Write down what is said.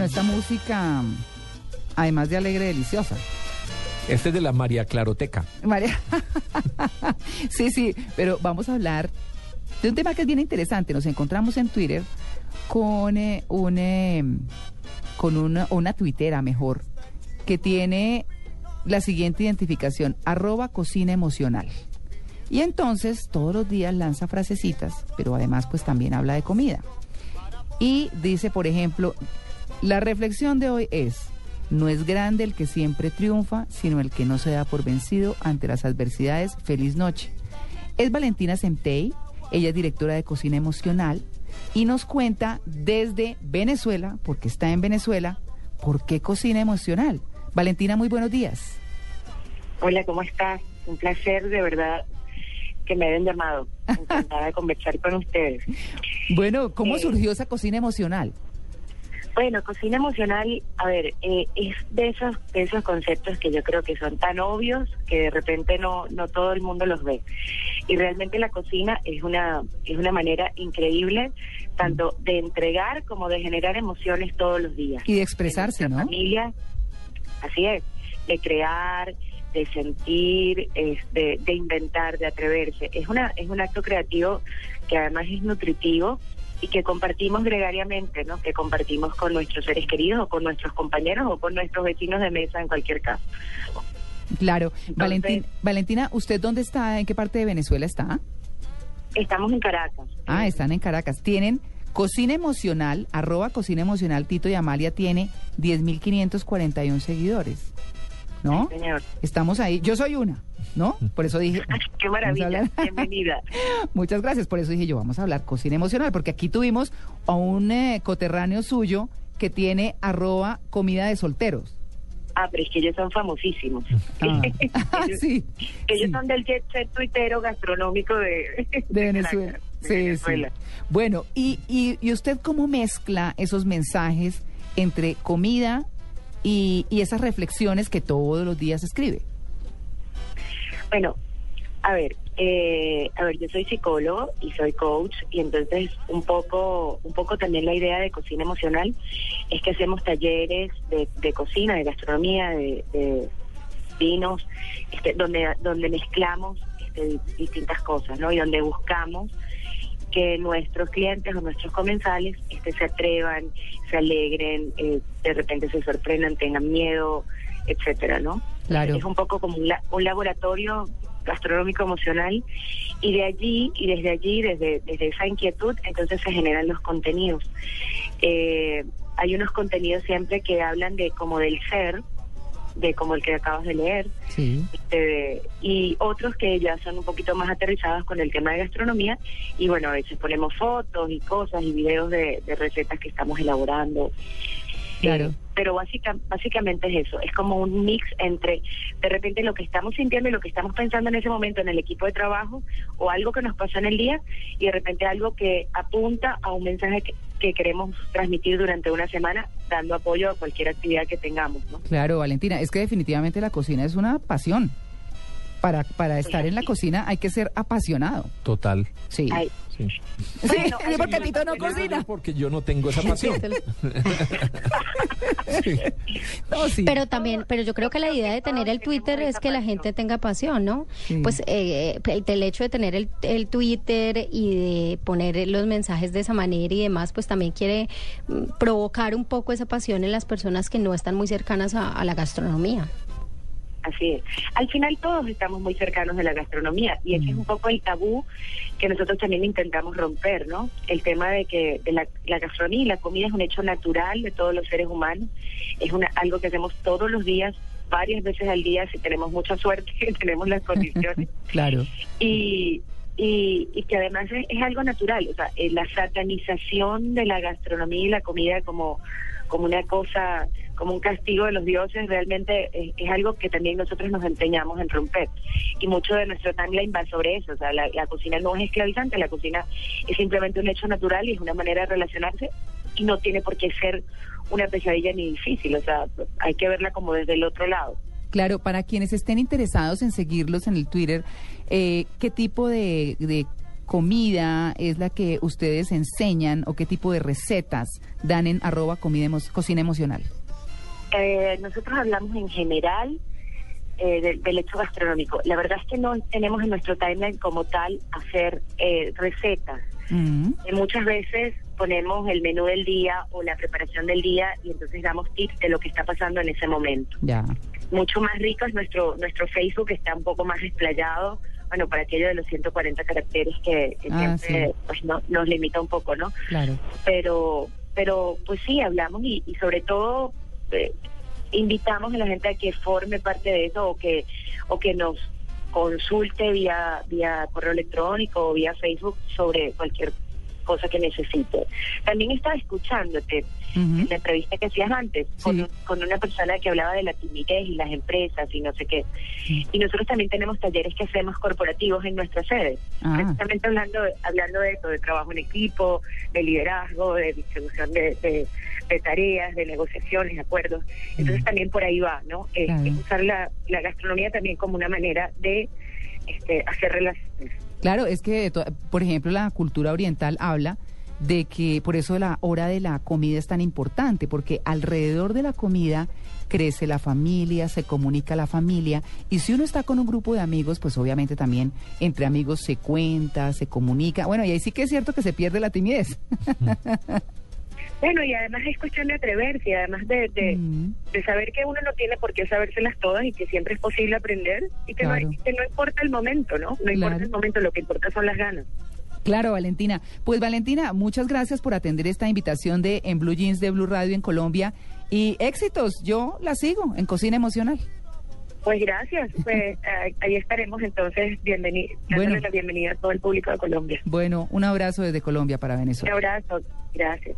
Bueno, esta música, además de alegre, deliciosa. Este es de la María Claroteca. María. sí, sí, pero vamos a hablar de un tema que es bien interesante. Nos encontramos en Twitter con eh, un eh, con una, una tuitera mejor que tiene la siguiente identificación, arroba cocina emocional. Y entonces todos los días lanza frasecitas, pero además pues también habla de comida. Y dice, por ejemplo, la reflexión de hoy es, no es grande el que siempre triunfa, sino el que no se da por vencido ante las adversidades. Feliz noche. Es Valentina Semtey, ella es directora de Cocina Emocional y nos cuenta desde Venezuela, porque está en Venezuela, por qué cocina emocional. Valentina, muy buenos días. Hola, ¿cómo estás? Un placer, de verdad, que me hayan llamado. Encantada de conversar con ustedes. Bueno, ¿cómo Eh, surgió esa cocina emocional? Bueno, cocina emocional, a ver, eh, es de esos, de esos conceptos que yo creo que son tan obvios que de repente no, no todo el mundo los ve. Y realmente la cocina es una, es una manera increíble tanto de entregar como de generar emociones todos los días. Y de expresarse, ¿no? Familia, así es, de crear, de sentir, es de, de inventar, de atreverse. Es una es un acto creativo que además es nutritivo y que compartimos gregariamente, ¿no? Que compartimos con nuestros seres queridos o con nuestros compañeros o con nuestros vecinos de mesa en cualquier caso. Claro. Valentina, ¿usted dónde está? ¿En qué parte de Venezuela está? Estamos en Caracas. Ah, están en Caracas. Tienen Cocina Emocional, arroba Cocina Emocional, Tito y Amalia tiene 10.541 seguidores. ¿No? Sí, señor. Estamos ahí. Yo soy una, ¿no? Por eso dije... Qué maravilla. Bienvenida. Muchas gracias. Por eso dije yo, vamos a hablar cocina emocional, porque aquí tuvimos a un eh, coterráneo suyo que tiene arroba comida de solteros. Ah, pero es que ellos son famosísimos. Ah. ellos, sí. ellos sí. son del jet set tuitero gastronómico de, De Venezuela. De Sí, Venezuela. sí. Bueno, y, y, ¿y usted cómo mezcla esos mensajes entre comida y, y esas reflexiones que todos los días escribe? Bueno, a ver, eh, a ver, yo soy psicólogo y soy coach y entonces un poco, un poco también la idea de cocina emocional es que hacemos talleres de, cocina, de gastronomía, de, de vinos, este, donde donde mezclamos este, distintas cosas, ¿no? Y donde buscamos que nuestros clientes o nuestros comensales este, se atrevan, se alegren, eh, de repente se sorprendan, tengan miedo, etcétera, ¿no? Claro. Es un poco como un, la- un laboratorio gastronómico emocional y de allí y desde allí desde desde esa inquietud entonces se generan los contenidos Eh, hay unos contenidos siempre que hablan de como del ser de como el que acabas de leer Sí. este, y otros que ya son un poquito más aterrizados con el tema de gastronomía y bueno a veces ponemos fotos y cosas y videos de, de recetas que estamos elaborando Claro. Eh, pero básica, básicamente es eso, es como un mix entre de repente lo que estamos sintiendo y lo que estamos pensando en ese momento en el equipo de trabajo o algo que nos pasa en el día y de repente algo que apunta a un mensaje que, que queremos transmitir durante una semana dando apoyo a cualquier actividad que tengamos, ¿no? Claro, Valentina, es que definitivamente la cocina es una pasión. Para, para estar en la cocina hay que ser apasionado. Total. Sí. Ay, Sí. Sí, Bueno, sí, porque Tito no cocina. Porque yo no tengo esa pasión. Sí. No, sí. Pero también, pero yo creo que la idea de tener el Twitter es que la gente tenga pasión, ¿no? Sí. Pues eh, el, el hecho de tener el, el Twitter y de poner los mensajes de esa manera y demás, pues también quiere mm, provocar un poco esa pasión en las personas que no están muy cercanas a, a la gastronomía. Así es. Al final todos estamos muy cercanos de la gastronomía y ese es un poco el tabú que nosotros también intentamos romper, ¿no? El tema de que de la, la gastronomía y la comida es un hecho natural de todos los seres humanos, es una, algo que hacemos todos los días, varias veces al día, si tenemos mucha suerte, tenemos las condiciones Claro. y, y, y que además es, es algo natural, o sea, eh, la satanización de la gastronomía y la comida como, como una cosa, como un castigo de los dioses, realmente es, es algo que también nosotros nos empeñamos en romper. Y mucho de nuestro timeline va sobre eso, o sea, la, cocina no es esclavizante, la cocina es simplemente un hecho natural y es una manera de relacionarse y no tiene por qué ser una pesadilla ni difícil, o sea, hay que verla como desde el otro lado. Claro, para quienes estén interesados en seguirlos en el Twitter, eh, ¿qué tipo de, comida es la que ustedes enseñan o qué tipo de recetas dan en arroba comida cocina emocional? Eh, nosotros hablamos en general eh, del, del hecho gastronómico. La verdad es que no tenemos en nuestro timeline como tal hacer eh, recetas. Mm, Eh, muchas veces ponemos el menú del día o la preparación del día y entonces damos tips de lo que está pasando en ese momento. ya. Mucho más rico es nuestro nuestro Facebook, que está un poco más desplayado, bueno, para aquello de los 140 caracteres que, que Ah, siempre sí. pues, no, nos limita un poco, ¿no? Claro. pero pero pues sí hablamos y, y sobre todo eh, invitamos a la gente a que forme parte de eso o que o que nos consulte vía vía correo electrónico o vía Facebook sobre cualquier cosa que necesite. También estaba escuchándote en la entrevista que hacías antes con, Sí. un- con una persona que hablaba de la timidez y las empresas y no sé qué. Sí. Y nosotros también tenemos talleres que hacemos corporativos en nuestra sede. Ah. Precisamente hablando, de- hablando de eso, de trabajo en equipo, de liderazgo, de distribución de, de- de tareas, de negociaciones, de acuerdos. Entonces Mm. también por ahí va, ¿no? Claro. es usar la, la gastronomía también como una manera de este, hacer relaciones. Claro, es que, por ejemplo, la cultura oriental habla de que por eso la hora de la comida es tan importante, porque alrededor de la comida crece la familia, se comunica la familia, y si uno está con un grupo de amigos, pues obviamente también entre amigos se cuenta, se comunica. Bueno, y ahí sí que es cierto que se pierde la timidez. Bueno, y además es cuestión de atreverse, y además de, de, Mm. de saber que uno no tiene por qué sabérselas todas y que siempre es posible aprender y que, no, Claro. que no importa el momento, ¿no? No Claro. importa el momento, lo que importa son las ganas. Claro, Valentina. Pues Valentina, muchas gracias por atender esta invitación de En Blue Jeans de Blue Radio en Colombia y éxitos. Yo la sigo en Cocina Emocional. Pues gracias, pues eh, ahí estaremos entonces, bienveni dándole Bueno. la bienvenida a todo el público de Colombia. Bueno, un abrazo desde Colombia para Un Venezuela. abrazo, gracias.